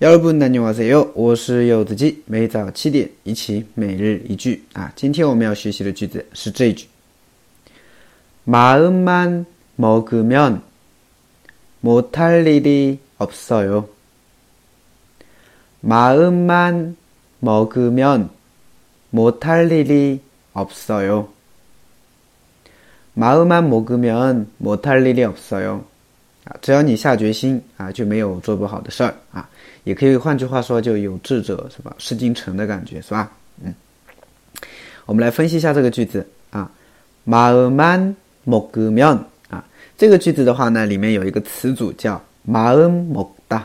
여러분 안녕하세요. 我是柚子鸡，每早七点一起每日一句啊。今天我们要学习的句子是这一句：마음만 먹으면 못할 일이 없어요. 마음만 먹으면 못할 일이 없어요. 마음만 먹으면 못할 일이 없어요. 啊，只要你下决心啊，就没有做不好的事儿啊。也可以换句话说，就有志者是吧？事竟成的感觉是吧？嗯，我们来分析一下这个句子啊。마음만먹으면啊，这个句子的话呢，里面有一个词组叫마음먹다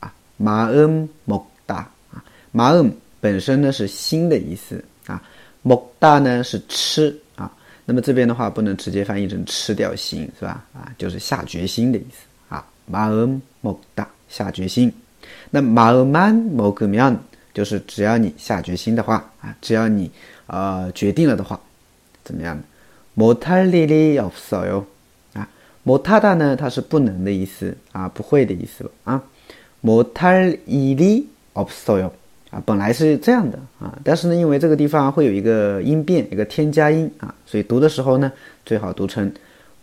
啊，마음먹다啊，마음本身呢是心的意思啊，먹다呢是吃啊。那么这边的话不能直接翻译成吃掉心是吧？啊，就是下决心的意思 啊。마음먹다下决心。那마음만먹으면就是只要你下决心的话啊，只要你呃决定了的话，怎么样못할일이없어요啊，못하다呢，它是不能的意思啊，不会的意思啊。못할일이없어요啊，本来是这样的啊，但是呢，因为这个地方会有一个音变，一个添加音啊，所以读的时候呢，最好读成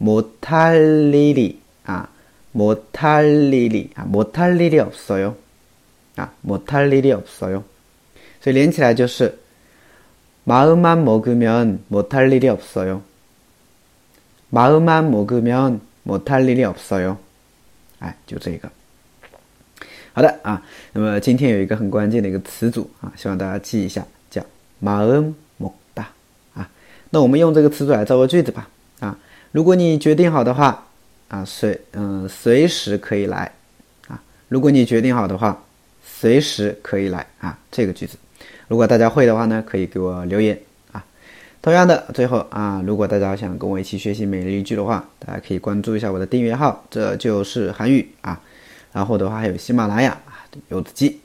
못할일이啊， 못할일이啊，못할일이없어요啊，못할일이없어 요， 所以连起来就是마음만먹으면못할일이없어 요。 마음만먹으면못할일이없어 요。 哎，就这个。好的啊，那么今天有一个很关键的一个词组啊，希望大家记一下，叫마음먹다啊。那我们用这个词组来造个句子吧啊。如果你决定好的话 啊，随嗯随时可以来啊。如果你决定好的话。随时可以来啊，这个句子，如果大家会的话呢，可以给我留言啊。同样的，最后啊，如果大家想跟我一起学习每日一句的话，大家可以关注一下我的订阅号，这就是韩语啊。然后的话还有喜马拉雅啊，柚子鸡。